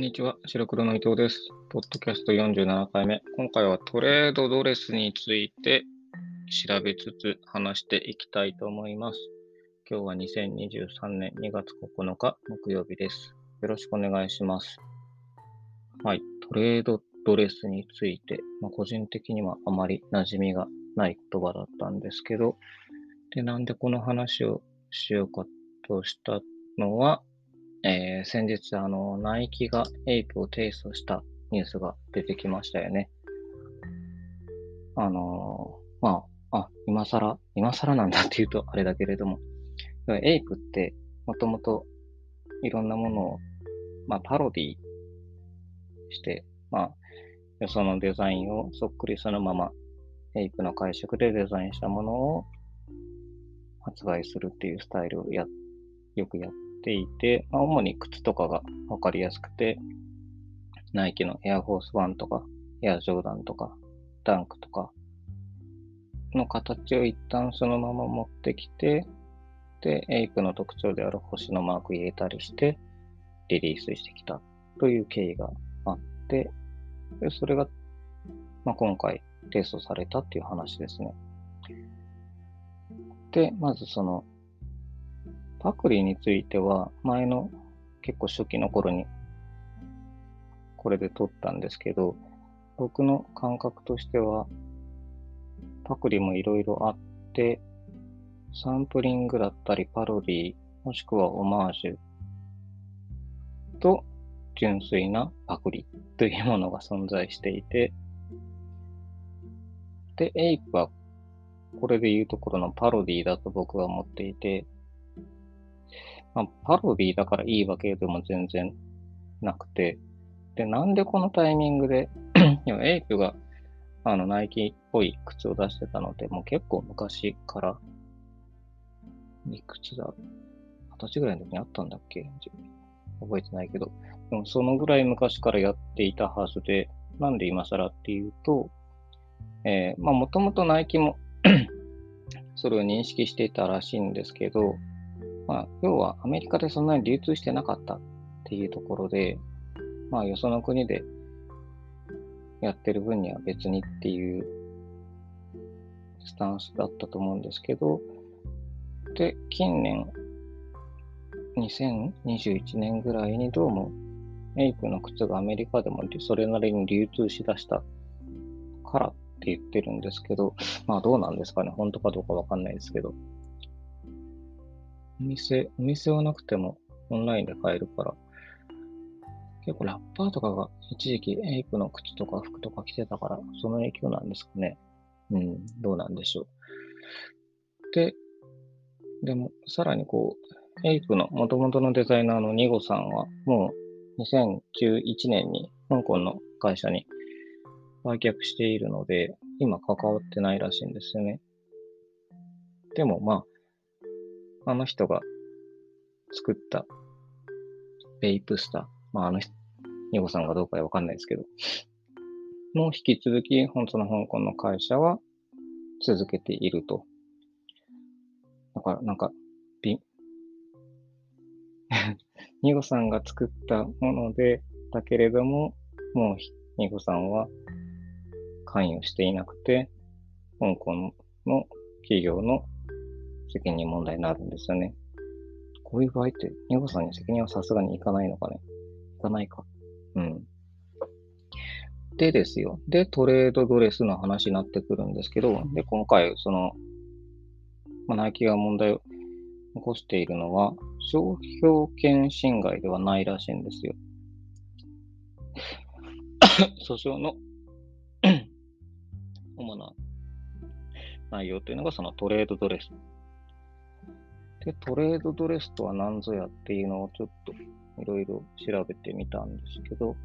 んにちは、白黒の伊藤です。ポッドキャスト47回目。今回はトレードドレスについて調べつつ話していきたいと思います。今日は2023年2月9日木曜日です。よろしくお願いします。はい、トレードドレスについて、まあ、個人的にはあまり馴染みがない言葉だったんですけど、で、なんでこの話をしようかとしたのは、えー、先日、あの、ナイキがエイプを提訴したニュースが出てきましたよね。あのー、まあ、あ、今更、今更なんだって言うとあれだけれども、エイプってもともといろんなものを、まあ、パロディして、まあ、よそのデザインをそっくりそのままエイプの解釈でデザインしたものを発売するっていうスタイルをや、よくやっていて、まあ、主に靴とかがわかりやすくて、ナイキのエアフォースワンとか、エアジョーダンとか、ダンクとかの形を一旦そのまま持ってきて、で、エイプの特徴である星のマーク入れたりして、リリースしてきたという経緯があって、でそれが、まあ、今回提訴されたっていう話ですね。で、まずその、パクリについては、前の結構初期の頃にこれで撮ったんですけど、僕の感覚としては、パクリもいろいろあって、サンプリングだったりパロディ、もしくはオマージュと純粋なパクリというものが存在していて、で、エイプはこれで言うところのパロディだと僕は思っていて、まあ、パロディだからいいわけでも全然なくて、で、なんでこのタイミングで エイプがあのナイキっぽい靴を出してたので、もう結構昔から、いくつだ？二十歳ぐらいの時にあったんだっけ？覚えてないけど、でもそのぐらい昔からやっていたはずで、なんで今更っていうと、えー、まあもともとナイキも それを認識していたらしいんですけど、まあ、要はアメリカでそんなに流通してなかったっていうところで、まあ、よその国でやってる分には別にっていうスタンスだったと思うんですけど、で、近年、2021年ぐらいにどうもエイプの靴がアメリカでもそれなりに流通しだしたからって言ってるんですけど、まあどうなんですかね、本当かどうかわかんないですけど、お店、お店はなくてもオンラインで買えるから、結構ラッパーとかが一時期エイプの靴とか服とか着てたから、その影響なんですかね。うん、どうなんでしょう。で、でも、さらにこう、エイプの元々のデザイナーのニゴさんは、もう2011年に香港の会社に売却しているので、今関わってないらしいんですよね。でもまあ、あの人が作ったベイプスター、まああの人、ニゴさんがどうかわかんないですけど、もう引き続き、本当の香港の会社は続けていると。だから、なんか、ビ ニゴさんが作ったもので、だけれども、もうニゴさんは関与していなくて、香港の企業の責任問題になるんですよね。こういう場合って、ニゴさんに責任はさすがにいかないのかね。いかないか。うん。でですよ。で、トレードドレスの話になってくるんですけど、で、今回、その、まあ、ナイキが問題を起こしているのは、商標権侵害ではないらしいんですよ。訴訟の 主な内容というのがそのトレードドレスで、トレードドレスとは何ぞやっていうのをちょっといろいろ調べてみたんですけど、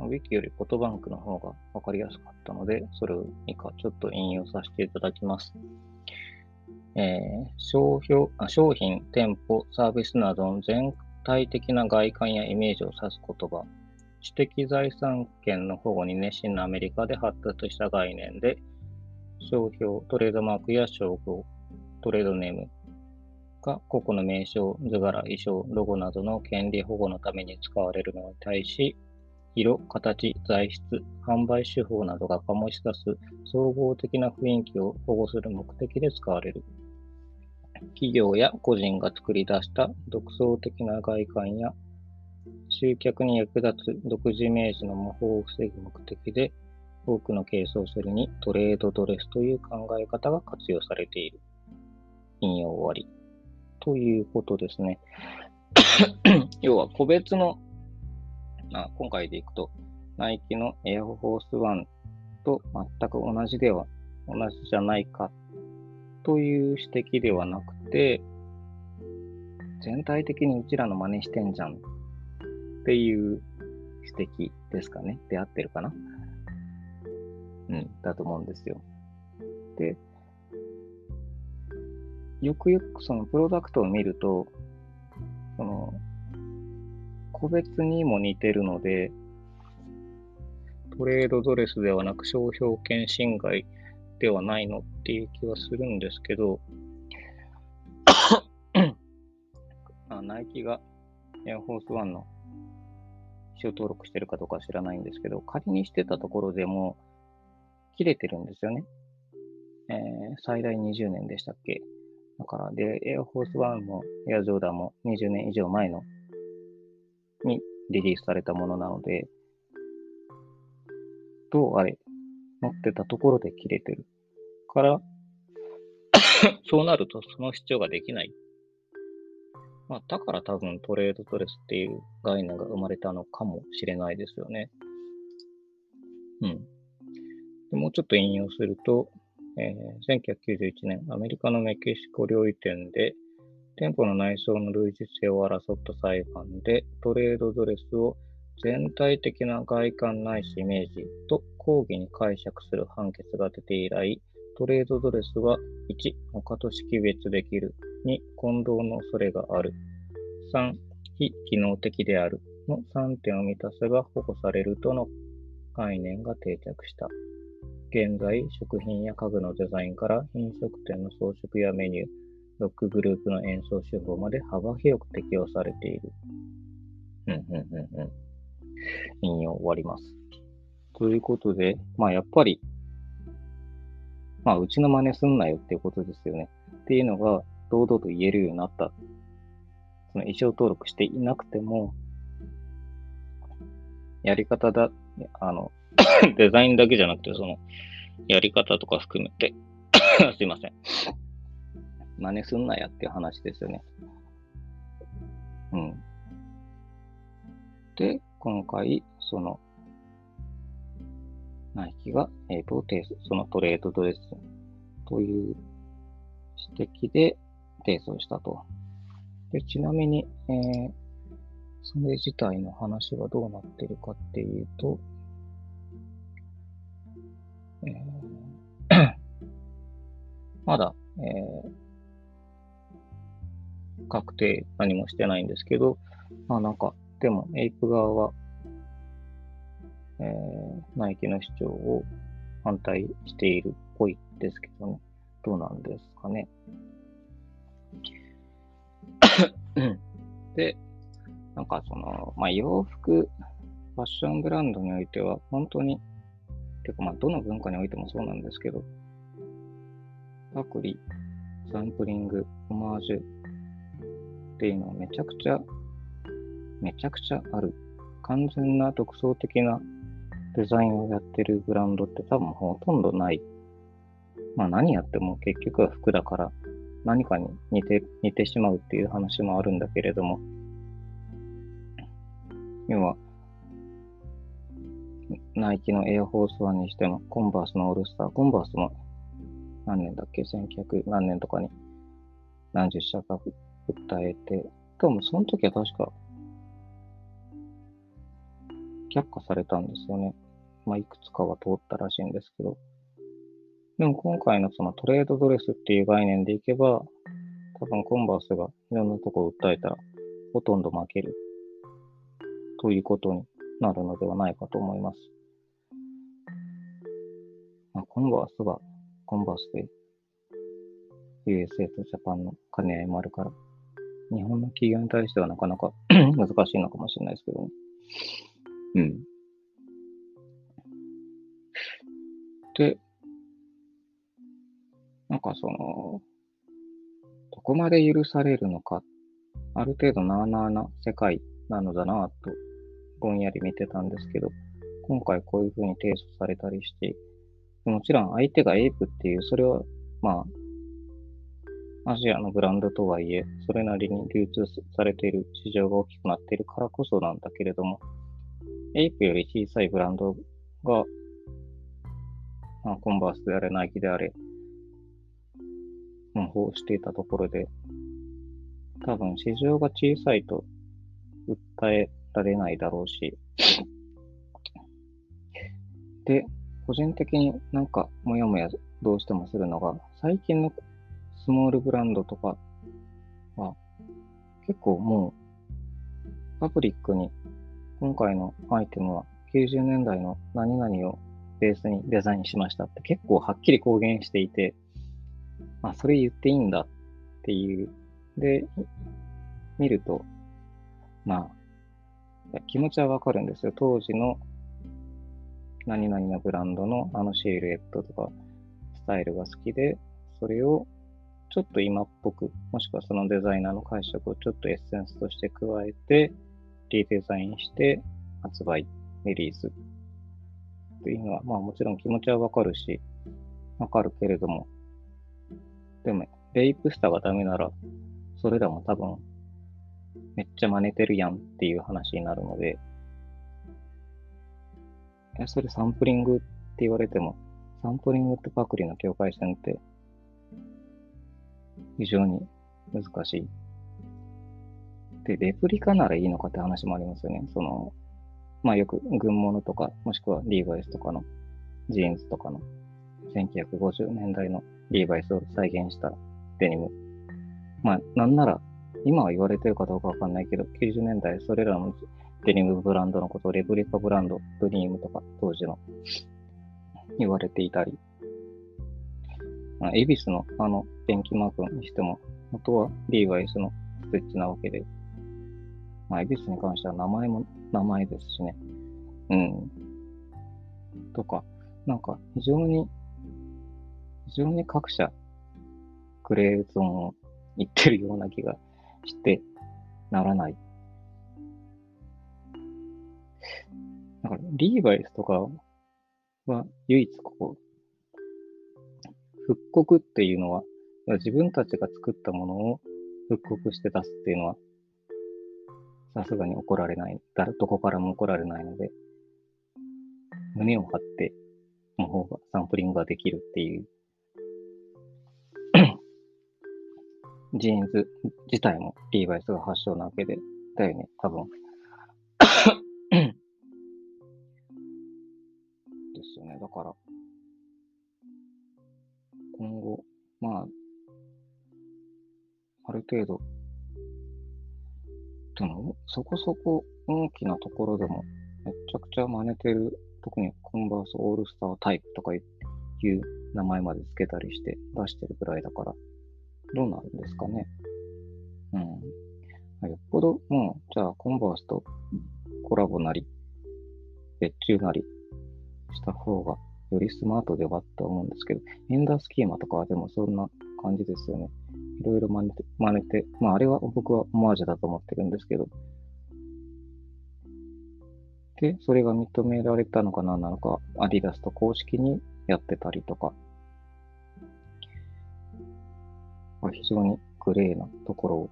ウィキよりフォトバンクの方がわかりやすかったので、それを以下ちょっと引用させていただきます。えー、商標あ商品、店舗、サービスなどの全体的な外観やイメージを指す言葉。知的財産権の保護に熱心なアメリカで発達した概念で、商標、トレードマークや商標、トレードネーム、が個々の名称、図柄、衣装、ロゴなどの権利保護のために使われるのに対し、色、形、材質、販売手法などが醸し出す総合的な雰囲気を保護する目的で使われる。企業や個人が作り出した独創的な外観や集客に役立つ独自イメージの模倣を防ぐ目的で、多くの軽装セルにトレードドレスという考え方が活用されている。引用終わり。ということですね。要は個別の、あ今回でいくと、ナイキのエアフォースワンと全く同じでは、同じじゃないかという指摘ではなくて、全体的にうちらの真似してんじゃんっていう指摘ですかね。で合ってるかなうん、だと思うんですよ。で、よくよくそのプロダクトを見ると、その、個別にも似てるので、トレードドレスではなく商標権侵害ではないのっていう気はするんですけど、あナイキがエアフォースワンの使用登録してるかどうか知らないんですけど、仮にしてたところでも切れてるんですよね。えー、最大20年でしたっけ？だから、で、エアフォースワンもエアジョーダンも20年以上前のにリリースされたものなので、どうあれ、持ってたところで切れてる。から、そうなるとその主張ができない。まあ、だから多分トレードドレスっていう概念が生まれたのかもしれないですよね。うん。でもうちょっと引用すると、1991年、アメリカのメキシコ料理店で、店舗の内装の類似性を争った裁判で、トレードドレスを全体的な外観ないしイメージと抗議に解釈する判決が出て以来、トレードドレスは1、他と識別できる。2、混同の恐れがある。3、非機能的である。の3点を満たせば保護されるとの概念が定着した。現在、食品や家具のデザインから飲食店の装飾やメニュー、ロックグループの演奏手法まで幅広く適用されている。うん、うん、うん、うん。引用終わります。ということで、まあやっぱり、まあうちの真似すんなよっていうことですよね。っていうのが堂々と言えるようになった。その衣装登録していなくても、やり方だ、あの、デザインだけじゃなくて、その、やり方とか含めて すいません。真似すんなやっていう話ですよね。うん。で、今回、その、ナイキが、えっ、と、そのトレードドレスという指摘で提訴したと。でちなみに、えー、それ自体の話はどうなってるかっていうと、えー、まだ、えー、確定何もしてないんですけど、まあなんか、でも、エイプ側は、えー、ナイキの主張を反対しているっぽいですけどね。どうなんですかね。で、なんかその、まあ、洋服、ファッションブランドにおいては、本当にてかまあ、どの文化においてもそうなんですけど、パクリ、サンプリング、オマージュっていうのはめちゃくちゃ、めちゃくちゃある。完全な独創的なデザインをやってるブランドって多分ほとんどない。まあ何やっても結局は服だから何かに似て、似てしまうっていう話もあるんだけれども、要は、ナイキのエアフォースワンにしても、コンバースのオールスター、コンバースも何年だっけ ?1900 何年とかに何十社か訴えて、多分その時は確か却下されたんですよね。まあ、いくつかは通ったらしいんですけど。でも今回のそのトレードドレスっていう概念でいけば、多分コンバースがいろんなとこを訴えたらほとんど負けるということになるのではないかと思います。まあ、コンバースはコンバースで USA とジャパンの兼ね合いもあるから、日本の企業に対してはなかなか 難しいのかもしれないですけどね。うん。で、なんかその、どこまで許されるのか、ある程度なあなあな世界なのだなと、ぼんやり見てたんですけど、今回こういうふうに提訴されたりして、もちろん相手がエイプっていう、それは、まあ、アジアのブランドとはいえ、それなりに流通されている市場が大きくなっているからこそなんだけれども、エイプより小さいブランドが、まあ、コンバースであれ、ナイキであれ、模倣していたところで、多分市場が小さいと訴えられないだろうし、で、個人的になんかもやもやどうしてもするのが、最近のスモールブランドとかは結構もうパブリックに今回のアイテムは90年代の何々をベースにデザインしましたって結構はっきり公言していて、あ、それ言っていいんだっていう。で、見ると、まあ、気持ちはわかるんですよ。当時の何々のブランドのあのシルエットとかスタイルが好きで、それをちょっと今っぽく、もしくはそのデザイナーの解釈をちょっとエッセンスとして加えて、リデザインして発売、リリース。っていうのは、まあもちろん気持ちはわかるし、わかるけれども、でも、レイプスターがダメなら、それらも多分、めっちゃ真似てるやんっていう話になるので、や、それサンプリングって言われても、サンプリングとパクリの境界線って非常に難しい。で、レプリカならいいのかって話もありますよね。その、まあよく軍物とか、もしくはリーバイスとかのジーンズとかの1950年代のリーバイスを再現したデニム。まあなんなら今は言われてるかどうかわかんないけど、90年代それらのデニムブランドのことをレプリカブランド、ドリームとか当時の言われていたり、まあ、エビスのあの電気マークにしても、元はリーバイスのステッチなわけで、まあ、エビスに関しては名前も名前ですしね。うん。とか、なんか非常に、非常に各社、グレーゾーンを言ってるような気がしてならないだから、リーバイスとかは唯一ここ、復刻っていうのは、自分たちが作ったものを復刻して出すっていうのは、さすがに怒られない。どこからも怒られないので、胸を張って、の方がサンプリングができるっていう ジーンズ自体もリーバイスが発祥なわけで、だよね、多分。よね。だから、今後、まあ、ある程度、でも、そこそこ大きなところでも、めちゃくちゃ真似てる、特にコンバースオールスタータイプとかいう名前まで付けたりして出してるぐらいだから、どうなるんですかね。うん。よっぽど、もう、じゃあ、コンバースとコラボなり、別注なり、した方がよりスマートではって思うんですけど、エンダースキーマとかはでもそんな感じですよね。いろいろ真似て、真似て、まああれは僕はオマージュだと思ってるんですけど。で、それが認められたのか何なのか、アディダスと公式にやってたりとか、非常にグレーなところを、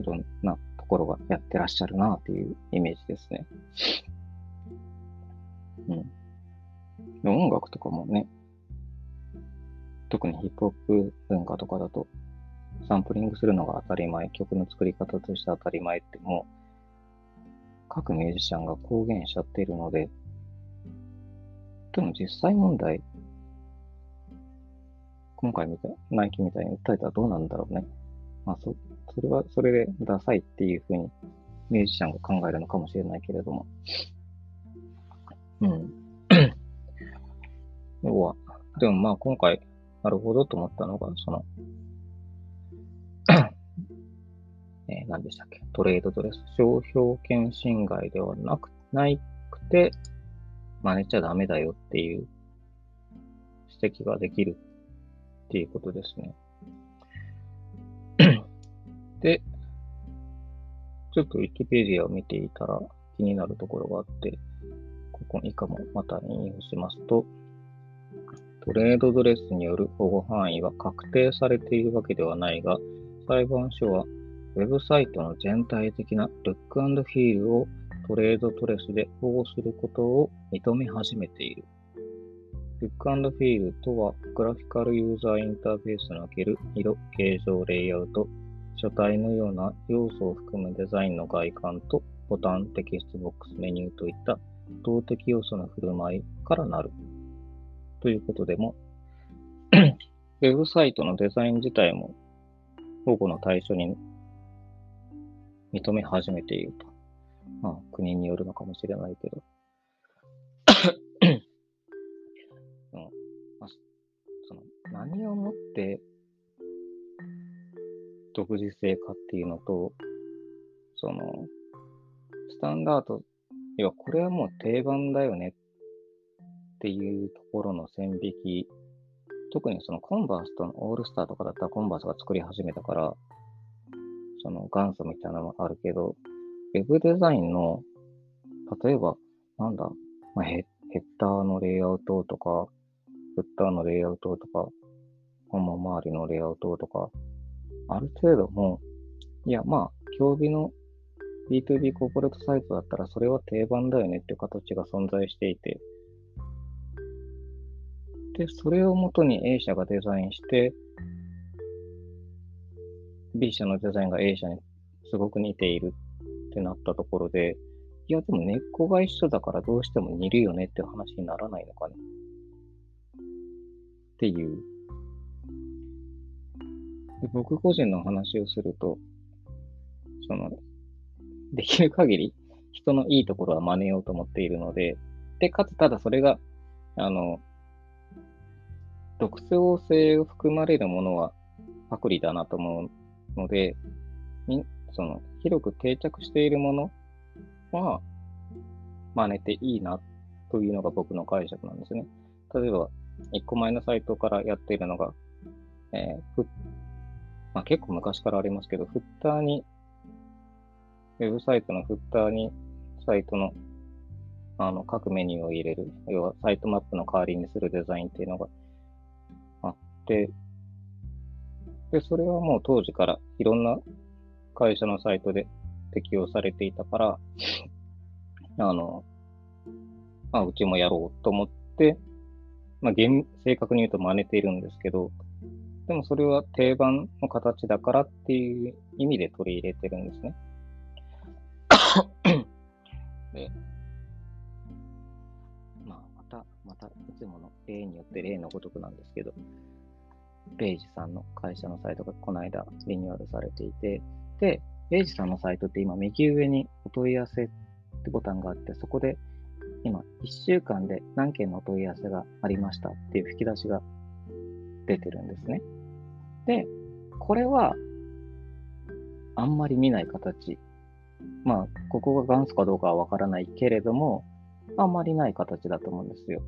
いろんなところがやってらっしゃるなというイメージですね。うん。音楽とかもね、特にヒップホップ文化とかだと、サンプリングするのが当たり前、曲の作り方として当たり前ってもう、各ミュージシャンが公言しちゃっているので、でも実際問題、今回みたい、ナイキみたいに訴えたらどうなんだろうね。まあそ、それはそれでダサいっていうふうにミュージシャンが考えるのかもしれないけれども、うん。要は、でもまあ今回、なるほどと思ったのが、その、えー、何でしたっけ？トレードドレス。商標権侵害ではなく、ないくて、真似ちゃダメだよっていう指摘ができるっていうことですね。で、ちょっと Wikipedia を見ていたら気になるところがあって、以下もまた引用しますと、トレードドレスによる保護範囲は確定されているわけではないが、裁判所はウェブサイトの全体的なルックフィールをトレードドレスで保護することを認め始めている。ルックフィールとは、グラフィカルユーザーインターフェースにおける色、形状、レイアウト、書体のような要素を含むデザインの外観とボタン、テキストボックス、メニューといった動的要素の振る舞いからなる。ということでも、ウェブサイトのデザイン自体も保護の対象に認め始めていると。まあ、国によるのかもしれないけど。うんまあ、その何をもって独自性かっていうのと、その、スタンダード、要はこれはもう定番だよねっていうところの線引き、特にそのコンバースとのオールスターとかだったらコンバースが作り始めたから、その元祖みたいなのもあるけど、ウェブデザインの、例えば、なんだ、まあ、ヘッダーのレイアウトとか、フッターのレイアウトとか、本門周りのレイアウトとか、ある程度もう、いや、まあ、競技の B2B コーポレートサイトだったらそれは定番だよねっていう形が存在していて、で、それをもとに A 社がデザインして、B 社のデザインが A 社にすごく似ているってなったところで、いや、でも根っこが一緒だからどうしても似るよねって話にならないのかね。っていう。で僕個人の話をすると、その、できる限り人のいいところは真似ようと思っているので、で、かつただそれが、あの、独創性を含まれるものはパクリだなと思うので、その広く定着しているものは真似ていいなというのが僕の解釈なんですね。例えば、1個前のサイトからやっているのが、えーまあ、結構昔からありますけど、フッターに、ウェブサイトのフッターにサイトのあの各メニューを入れる、要はサイトマップの代わりにするデザインっていうのがで、で、それはもう当時からいろんな会社のサイトで適用されていたから、あの、まあ、うちもやろうと思って、まあ、正確に言うと真似ているんですけど、でもそれは定番の形だからっていう意味で取り入れてるんですね。で、まあ、また、また、いつもの例によって例のごとくなんですけど、ペイジさんの会社のサイトがこの間リニューアルされていて、で、ペイジさんのサイトって今右上にお問い合わせってボタンがあって、そこで今1週間で何件のお問い合わせがありましたっていう吹き出しが出てるんですね。で、これはあんまり見ない形。まあ、ここが元祖かどうかはわからないけれども、あまりない形だと思うんですよ。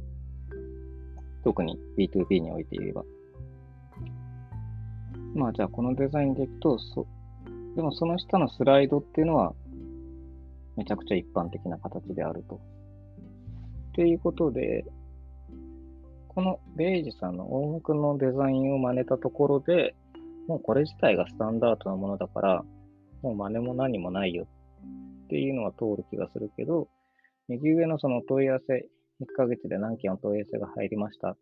特に B2B において言えば。まあじゃあこのデザインでいくと、そ、でもその下のスライドっていうのは、めちゃくちゃ一般的な形であると。っていうことで、このベイジさんの音楽のデザインを真似たところで、もうこれ自体がスタンダードなものだから、もう真似も何もないよっていうのは通る気がするけど、右上のその問い合わせ、1ヶ月で何件お問い合わせが入りましたっ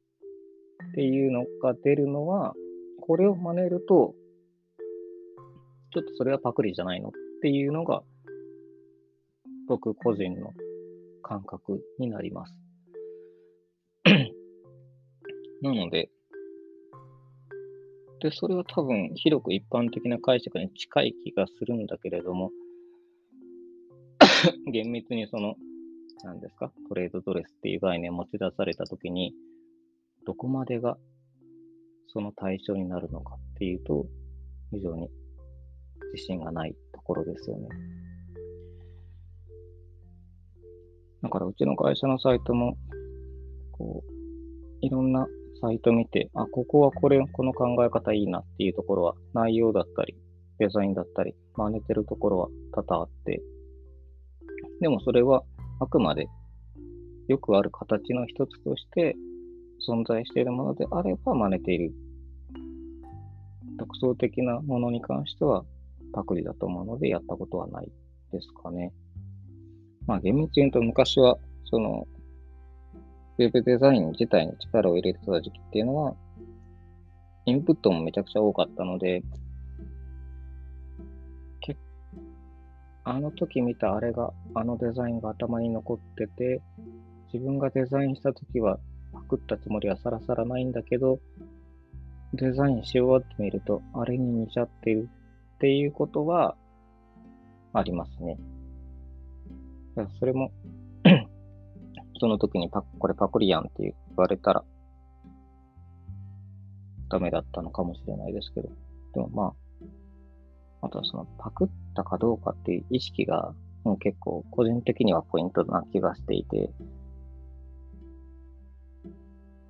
ていうのが出るのは、これを真似ると、ちょっとそれはパクリじゃないの？っていうのが、僕個人の感覚になります。なので、で、それは多分広く一般的な解釈に近い気がするんだけれども、厳密にその、何ですか、トレードドレスっていう概念を持ち出されたときに、どこまでがその対象になるのかっていうと、非常に自信がないところですよね。だからうちの会社のサイトも、こう、いろんなサイト見て、あ、ここはこれ、この考え方いいなっていうところは、内容だったり、デザインだったり、真似てるところは多々あって、でもそれはあくまでよくある形の一つとして存在しているものであれば真似ている。独創的なものに関してはパクリだと思うのでやったことはないですかね。まあ厳密に言うと昔はそのウェブデザイン自体に力を入れてた時期っていうのはインプットもめちゃくちゃ多かったのであの時見たあれが、あのデザインが頭に残ってて、自分がデザインした時はパクったつもりはさらさらないんだけど、デザインし終わってみると、あれに似ちゃってるっていうことはありますね。それも その時にパこれパクリやんって言われたら、ダメだったのかもしれないですけど、でもまあ、あとはそのパクったかどうかっていう意識がもう結構個人的にはポイントな気がしていて、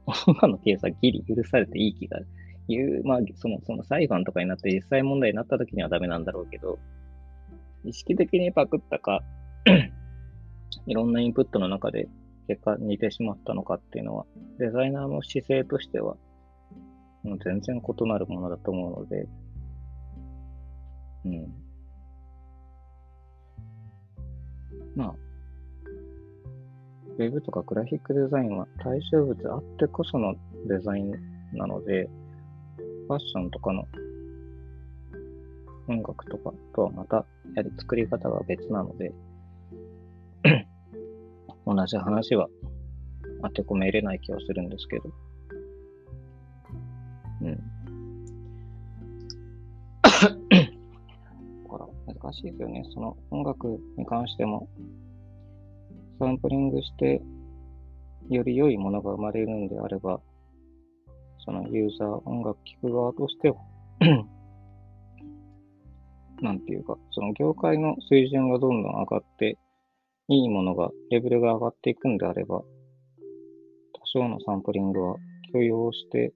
今のケースはギリ許されていい気が言う、まあそのその裁判とかになって実際問題になった時にはダメなんだろうけど、意識的にパクったか いろんなインプットの中で結果似てしまったのかっていうのは、デザイナーの姿勢としては、もう全然異なるものだと思うので、うん。まあ、ウェブとかグラフィックデザインは対象物あってこそのデザインなので、ファッションとかの音楽とかとはまた、やはり作り方が別なので、同じ話は当て込めれない気はするんですけど、難しいですよね。その音楽に関しても、サンプリングして、より良いものが生まれるんであれば、そのユーザー、音楽聴く側としては なんていうか、その業界の水準がどんどん上がって、いいものが、レベルが上がっていくんであれば、多少のサンプリングは許容して、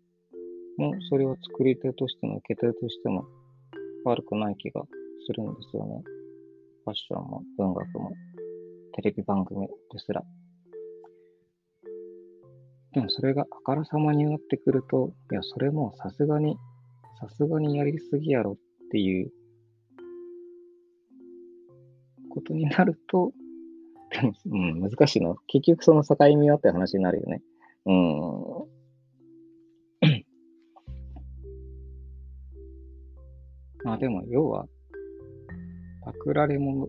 もそれを作り手としても受け手としても悪くない気がするんですよね。ファッションも文学もテレビ番組ですら。でもそれがあからさまになってくると、いや、それもさすがに、さすがにやりすぎやろっていうことになると、うん、難しいの。結局その境目はって話になるよね。うん。まあでも、要は、パクられ物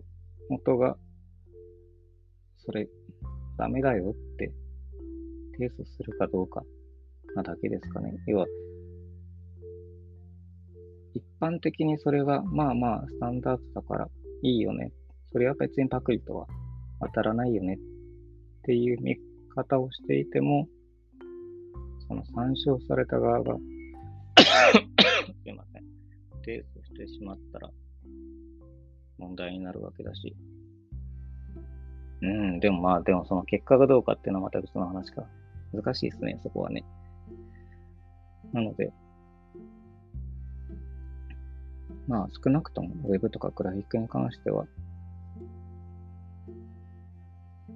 元が、それ、ダメだよって提訴するかどうかなだけですかね。要は、一般的にそれは、まあまあ、スタンダードだからいいよね。それは別にパクリとは当たらないよねっていう見方をしていても、その参照された側がすいません。提訴してしまったら、問題になるわけだし。うん、でもまあ、でもその結果がどうかっていうのはまた別の話か。難しいですね、そこはね。なので、まあ少なくとも Web とかグラフィックに関しては、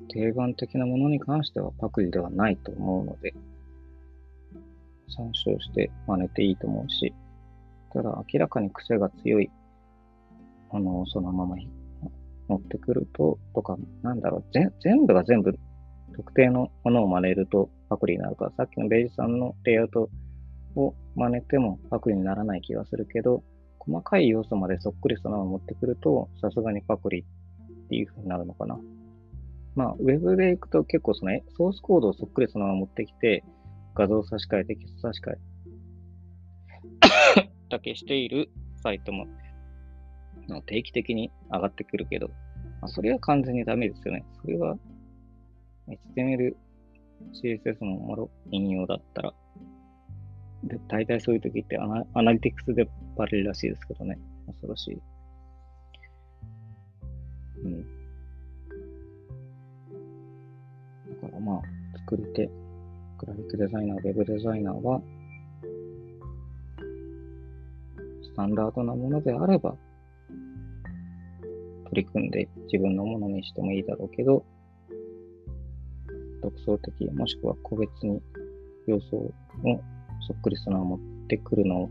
定番的なものに関してはパクリではないと思うので、参照して真似ていいと思うし、ただ明らかに癖が強いあの、そのまま持ってくると、とか、なんだろう、全部が全部特定のものを真似るとパクリになるから、さっきのベイジさんのレイアウトを真似てもパクリにならない気がするけど、細かい要素までそっくりそのまま持ってくると、さすがにパクリっていう風になるのかな。まあ、ウェブで行くと結構そのソースコードをそっくりそのまま持ってきて、画像差し替え、テキスト差し替えだけしているサイトもの定期的に上がってくるけど、まあ、それは完全にダメですよね。それは HTML、CSS のもろ引用だったら、で大体そういう時ってアナアナリティクスでバレるらしいですけどね。恐ろしい。うん。だからまあ、作り手、グラフィックデザイナー、ウェブデザイナーは、スタンダードなものであれば、取り組んで自分のものにしてもいいだろうけど、独創的、もしくは個別に要素をそっくりそのを持ってくるの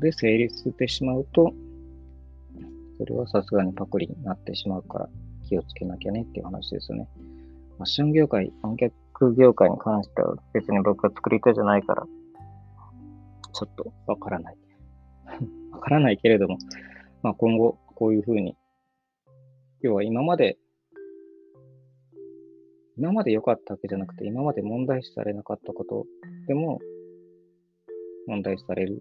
で成立してしまうと、それはさすがにパクリになってしまうから気をつけなきゃねっていう話ですよね。ファッション業界、観客業界に関しては別に僕が作り手じゃないから、ちょっとわからない。わからないけれども、まあ今後こういうふうに、要は今まで今まで良かったわけじゃなくて、今まで問題視されなかったことでも問題視される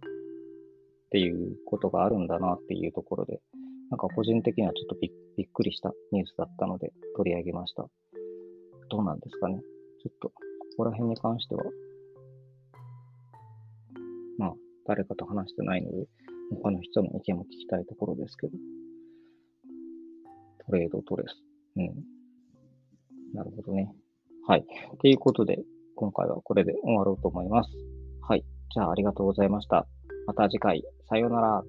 っていうことがあるんだなっていうところで、なんか個人的にはちょっとびっくりしたニュースだったので取り上げました。どうなんですかね。ちょっと、ここら辺に関しては、まあ、誰かと話してないので、他の人の意見も聞きたいところですけど、トレードトレス。うん。なるほどね。はい。ということで、今回はこれで終わろうと思います。はい。じゃあ、ありがとうございました。また次回、さようなら。